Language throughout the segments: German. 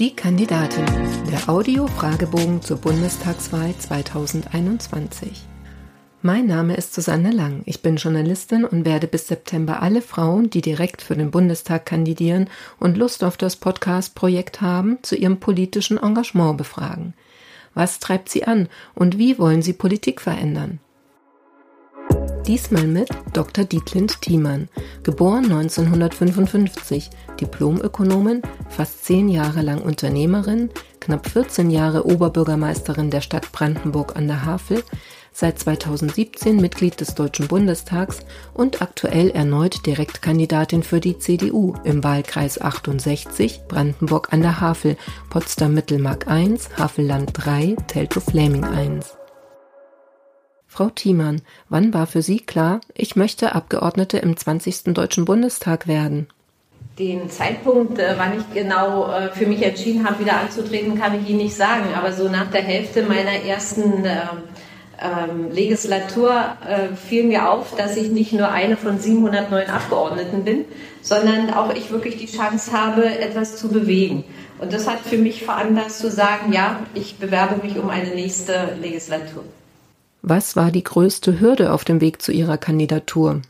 Die Kandidatin, der Audio-Fragebogen zur Bundestagswahl 2021. Mein Name ist Susanne Lang. Ich bin Journalistin und werde bis September alle Frauen, die direkt für den Bundestag kandidieren und Lust auf das Podcast-Projekt haben, zu ihrem politischen Engagement befragen. Was treibt sie an und wie wollen sie Politik verändern? Diesmal mit Dr. Dietlind Thiemann, geboren 1955, Diplomökonomin, fast zehn Jahre lang Unternehmerin, knapp 14 Jahre Oberbürgermeisterin der Stadt Brandenburg an der Havel, seit 2017 Mitglied des Deutschen Bundestags und aktuell erneut Direktkandidatin für die CDU im Wahlkreis 68 Brandenburg an der Havel, Potsdam-Mittelmark 1, Havelland 3, Teltow-Fläming 1. Frau Thiemann, wann war für Sie klar, ich möchte Abgeordnete im 20. Deutschen Bundestag werden? Den Zeitpunkt, äh, wann ich genau äh, für mich entschieden habe, wieder anzutreten, kann ich Ihnen nicht sagen. Aber so nach der Hälfte meiner ersten äh, ähm, Legislatur äh, fiel mir auf, dass ich nicht nur eine von 709 Abgeordneten bin, sondern auch ich wirklich die Chance habe, etwas zu bewegen. Und das hat für mich veranlasst zu sagen, ja, ich bewerbe mich um eine nächste Legislatur. Was war die größte Hürde auf dem Weg zu Ihrer Kandidatur?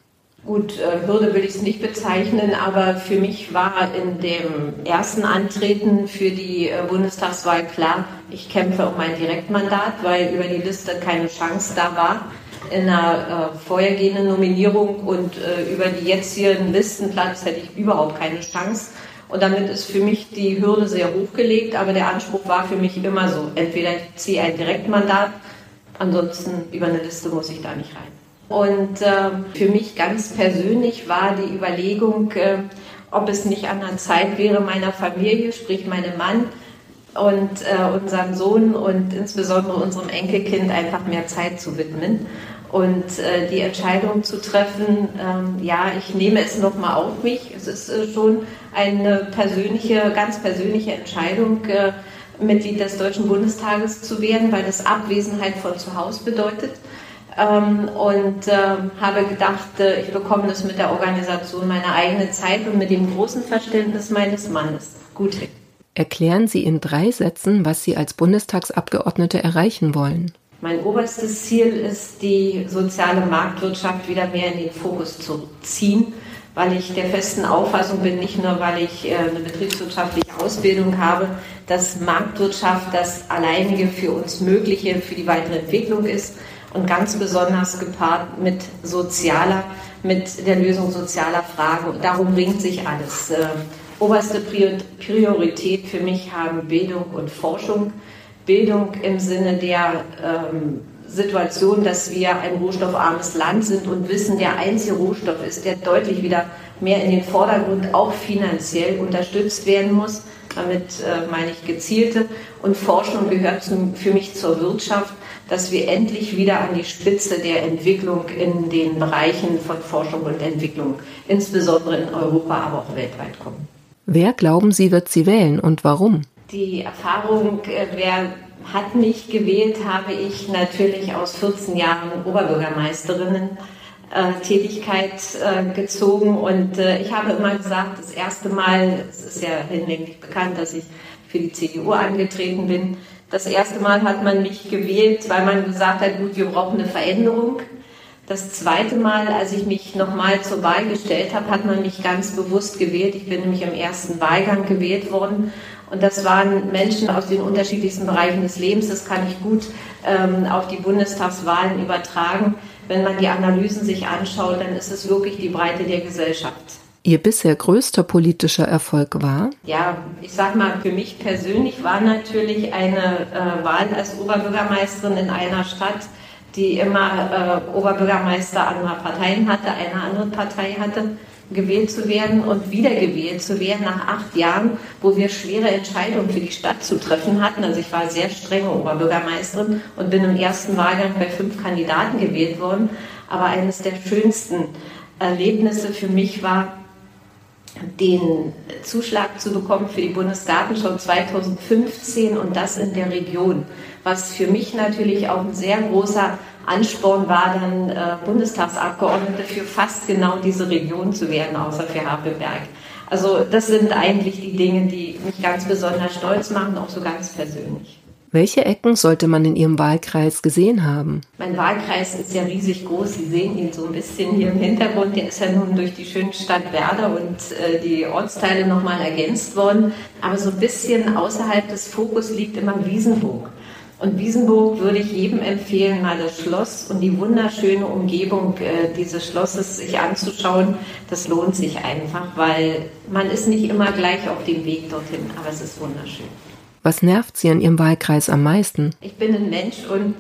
Gut, äh, Hürde will ich es nicht bezeichnen, aber für mich war in dem ersten Antreten für die äh, Bundestagswahl klar, ich kämpfe um ein Direktmandat, weil über die Liste keine Chance da war in einer äh, vorhergehenden Nominierung und über die jetzigen Listenplatz hätte ich überhaupt keine Chance. Und damit ist für mich die Hürde sehr hochgelegt, aber der Anspruch war für mich immer so, entweder ich ziehe ein Direktmandat Ansonsten über eine Liste muss ich da nicht rein. Und äh, für mich ganz persönlich war die Überlegung, äh, ob es nicht an der Zeit wäre, meiner Familie, sprich meinem Mann und äh, unserem Sohn und insbesondere unserem Enkelkind einfach mehr Zeit zu widmen und äh, die Entscheidung zu treffen, ähm, ja, ich nehme es nochmal auf mich. Es ist äh, schon eine persönliche, ganz persönliche Entscheidung äh, Mitglied des Deutschen Bundestages zu werden, weil das Abwesenheit von zu Hause bedeutet. Ähm, und äh, habe gedacht, äh, ich bekomme das mit der Organisation meiner eigenen Zeit und mit dem großen Verständnis meines Mannes gut hin. Erklären Sie in drei Sätzen, was Sie als Bundestagsabgeordnete erreichen wollen. Mein oberstes Ziel ist, die soziale Marktwirtschaft wieder mehr in den Fokus zu ziehen weil ich der festen Auffassung bin, nicht nur weil ich äh, eine betriebswirtschaftliche Ausbildung habe, dass Marktwirtschaft das alleinige für uns Mögliche für die weitere Entwicklung ist und ganz besonders gepaart mit sozialer, mit der Lösung sozialer Fragen. Darum ringt sich alles. Äh, oberste Priorität für mich haben Bildung und Forschung. Bildung im Sinne der ähm, Situation, dass wir ein rohstoffarmes Land sind und wissen, der einzige Rohstoff ist, der deutlich wieder mehr in den Vordergrund auch finanziell unterstützt werden muss. Damit äh, meine ich gezielte. Und Forschung gehört zum, für mich zur Wirtschaft, dass wir endlich wieder an die Spitze der Entwicklung in den Bereichen von Forschung und Entwicklung, insbesondere in Europa, aber auch weltweit kommen. Wer glauben Sie wird sie wählen und warum? Die Erfahrung, äh, wer hat mich gewählt, habe ich natürlich aus 14 Jahren Oberbürgermeisterinnen äh, Tätigkeit äh, gezogen und äh, ich habe immer gesagt, das erste Mal, es ist ja hinlänglich bekannt, dass ich für die CDU angetreten bin, das erste Mal hat man mich gewählt, weil man gesagt hat, gut, wir brauchen eine Veränderung. Das zweite Mal, als ich mich nochmal zur Wahl gestellt habe, hat man mich ganz bewusst gewählt. Ich bin nämlich im ersten Wahlgang gewählt worden und das waren Menschen aus den unterschiedlichsten Bereichen des Lebens. Das kann ich gut ähm, auf die Bundestagswahlen übertragen. Wenn man die Analysen sich anschaut, dann ist es wirklich die Breite der Gesellschaft. Ihr bisher größter politischer Erfolg war? Ja, ich sag mal, für mich persönlich war natürlich eine äh, Wahl als Oberbürgermeisterin in einer Stadt, die immer äh, Oberbürgermeister anderer Parteien hatte, eine andere Partei hatte gewählt zu werden und wiedergewählt zu werden nach acht Jahren, wo wir schwere Entscheidungen für die Stadt zu treffen hatten. Also ich war sehr strenge Oberbürgermeisterin und bin im ersten Wahlgang bei fünf Kandidaten gewählt worden. Aber eines der schönsten Erlebnisse für mich war, den Zuschlag zu bekommen für die Bundesgartenschau 2015 und das in der Region, was für mich natürlich auch ein sehr großer Ansporn war, dann äh, Bundestagsabgeordnete für fast genau diese Region zu werden, außer für Havelberg. Also das sind eigentlich die Dinge, die mich ganz besonders stolz machen, auch so ganz persönlich. Welche Ecken sollte man in Ihrem Wahlkreis gesehen haben? Mein Wahlkreis ist ja riesig groß. Sie sehen ihn so ein bisschen hier im Hintergrund. Der ist ja nun durch die schöne Stadt Werder und äh, die Ortsteile nochmal ergänzt worden. Aber so ein bisschen außerhalb des Fokus liegt immer Wiesenburg. Und Wiesenburg würde ich jedem empfehlen, mal das Schloss und die wunderschöne Umgebung äh, dieses Schlosses sich anzuschauen. Das lohnt sich einfach, weil man ist nicht immer gleich auf dem Weg dorthin, aber es ist wunderschön. Was nervt Sie an Ihrem Wahlkreis am meisten? Ich bin ein Mensch und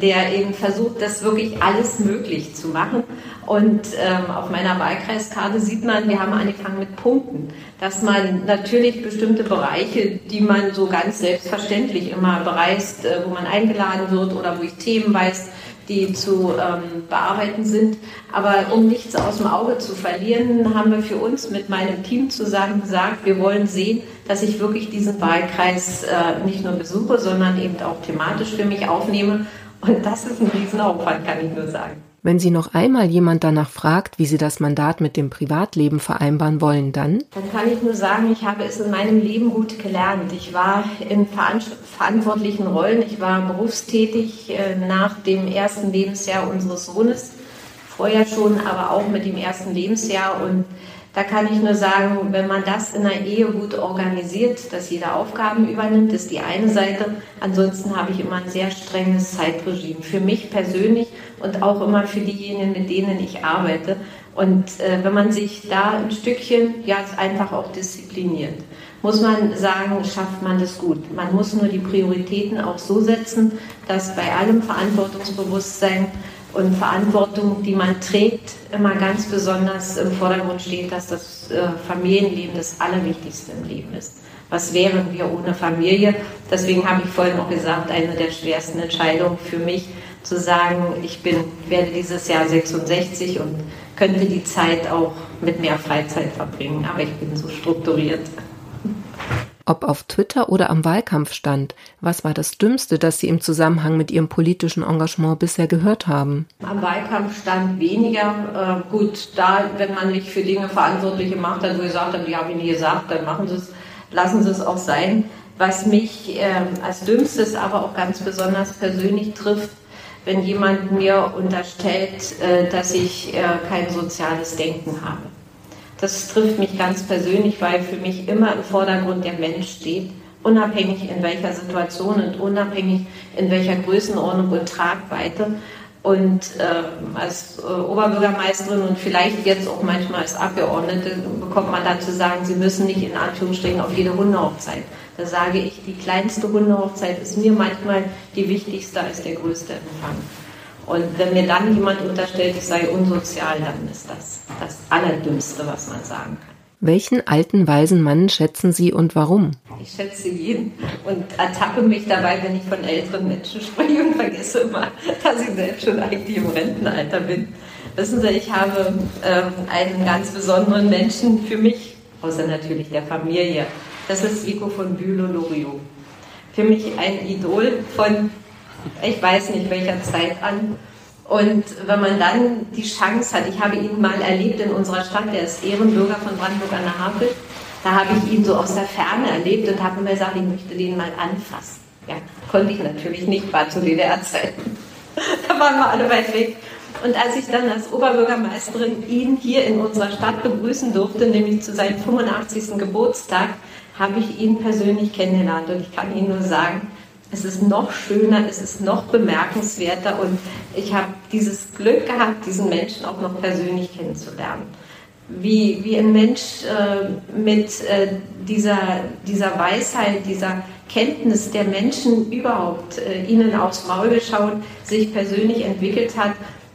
der eben versucht, das wirklich alles möglich zu machen. Und ähm, auf meiner Wahlkreiskarte sieht man, wir haben angefangen mit Punkten, dass man natürlich bestimmte Bereiche, die man so ganz selbstverständlich immer bereist, äh, wo man eingeladen wird oder wo ich Themen weiß, die zu ähm, bearbeiten sind. Aber um nichts aus dem Auge zu verlieren, haben wir für uns mit meinem Team zusammen gesagt, wir wollen sehen, dass ich wirklich diesen Wahlkreis äh, nicht nur besuche, sondern eben auch thematisch für mich aufnehme. Und das ist ein Riesenaufwand, kann ich nur sagen. Wenn Sie noch einmal jemand danach fragt, wie Sie das Mandat mit dem Privatleben vereinbaren wollen, dann? Dann kann ich nur sagen, ich habe es in meinem Leben gut gelernt. Ich war in verantwortlichen Rollen, ich war berufstätig äh, nach dem ersten Lebensjahr unseres Sohnes, vorher schon, aber auch mit dem ersten Lebensjahr und da kann ich nur sagen, wenn man das in der Ehe gut organisiert, dass jeder Aufgaben übernimmt, ist die eine Seite. Ansonsten habe ich immer ein sehr strenges Zeitregime für mich persönlich und auch immer für diejenigen, mit denen ich arbeite. Und äh, wenn man sich da ein Stückchen, ja, einfach auch diszipliniert, muss man sagen, schafft man das gut. Man muss nur die Prioritäten auch so setzen, dass bei allem Verantwortungsbewusstsein und Verantwortung, die man trägt, immer ganz besonders im Vordergrund steht, dass das äh, Familienleben das Allerwichtigste im Leben ist. Was wären wir ohne Familie? Deswegen habe ich vorhin auch gesagt, eine der schwersten Entscheidungen für mich, zu sagen, ich bin, werde dieses Jahr 66 und könnte die Zeit auch mit mehr Freizeit verbringen, aber ich bin so strukturiert. Ob auf Twitter oder am Wahlkampfstand, was war das Dümmste, das Sie im Zusammenhang mit Ihrem politischen Engagement bisher gehört haben? Am Wahlkampfstand weniger. Äh, gut, da, wenn man mich für Dinge verantwortlich gemacht hat, wo gesagt habe, die habe ich nie gesagt, dann machen Sie es, lassen Sie es auch sein. Was mich äh, als Dümmstes, aber auch ganz besonders persönlich trifft, wenn jemand mir unterstellt, äh, dass ich äh, kein soziales Denken habe. Das trifft mich ganz persönlich, weil für mich immer im Vordergrund der Mensch steht, unabhängig in welcher Situation und unabhängig in welcher Größenordnung und Tragweite. Und äh, als äh, Oberbürgermeisterin und vielleicht jetzt auch manchmal als Abgeordnete bekommt man dann zu sagen, Sie müssen nicht in Anführungsstrichen auf jede Hundehochzeit. Da sage ich, die kleinste Hundehochzeit ist mir manchmal die wichtigste als der größte Empfang. Und wenn mir dann jemand unterstellt, ich sei unsozial, dann ist das das Allerdümmste, was man sagen kann. Welchen alten, weisen Mann schätzen Sie und warum? Ich schätze jeden und ertappe mich dabei, wenn ich von älteren Menschen spreche und vergesse immer, dass ich selbst schon eigentlich im Rentenalter bin. Wissen Sie, ich habe ähm, einen ganz besonderen Menschen für mich, außer natürlich der Familie. Das ist Vico von Bülow-Loriot. Für mich ein Idol von ich weiß nicht welcher Zeit an. Und wenn man dann die Chance hat, ich habe ihn mal erlebt in unserer Stadt, der ist Ehrenbürger von Brandenburg an der Havel, da habe ich ihn so aus der Ferne erlebt und habe mir gesagt, ich möchte den mal anfassen. Ja, konnte ich natürlich nicht, war zu DDR-Zeiten. da waren wir alle weit weg. Und als ich dann als Oberbürgermeisterin ihn hier in unserer Stadt begrüßen durfte, nämlich zu seinem 85. Geburtstag, habe ich ihn persönlich kennengelernt. Und ich kann Ihnen nur sagen, es ist noch schöner, es ist noch bemerkenswerter und ich habe dieses Glück gehabt, diesen Menschen auch noch persönlich kennenzulernen. Wie, wie ein Mensch äh, mit äh, dieser, dieser Weisheit, dieser Kenntnis der Menschen überhaupt, äh, ihnen aufs Maul geschaut, sich persönlich entwickelt hat,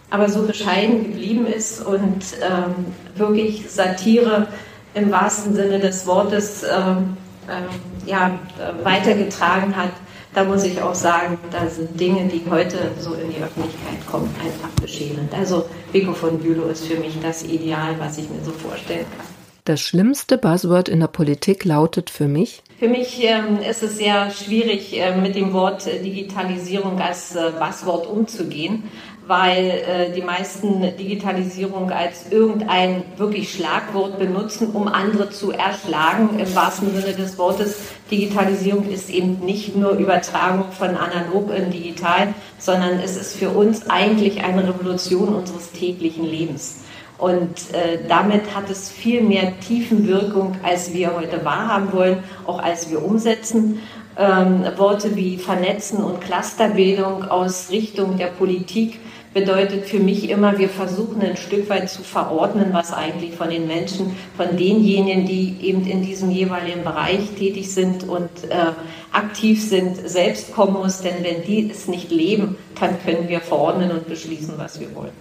aber so bescheiden geblieben ist und ähm, wirklich Satire im wahrsten Sinne des Wortes ähm, äh, ja, weitergetragen hat da muss ich auch sagen, da sind Dinge, die heute so in die Öffentlichkeit kommen, einfach beschämend. Also Vico von Bülow ist für mich das Ideal, was ich mir so vorstellen kann. Das schlimmste Buzzword in der Politik lautet für mich? Für mich ähm, ist es sehr schwierig, äh, mit dem Wort äh, Digitalisierung als äh, Buzzword umzugehen, weil äh, die meisten Digitalisierung als irgendein wirklich Schlagwort benutzen, um andere zu erschlagen. Im wahrsten Sinne des Wortes, Digitalisierung ist eben nicht nur Übertragung von analog in digital, sondern es ist für uns eigentlich eine Revolution unseres täglichen Lebens. Und äh, damit hat es viel mehr Tiefenwirkung, als wir heute wahrhaben wollen, auch als wir umsetzen. Ähm, Worte wie Vernetzen und Clusterbildung aus Richtung der Politik bedeutet für mich immer, wir versuchen ein Stück weit zu verordnen, was eigentlich von den Menschen, von denjenigen, die eben in diesem jeweiligen Bereich tätig sind und äh, aktiv sind, selbst kommen muss. Denn wenn die es nicht leben, dann können wir verordnen und beschließen, was wir wollen.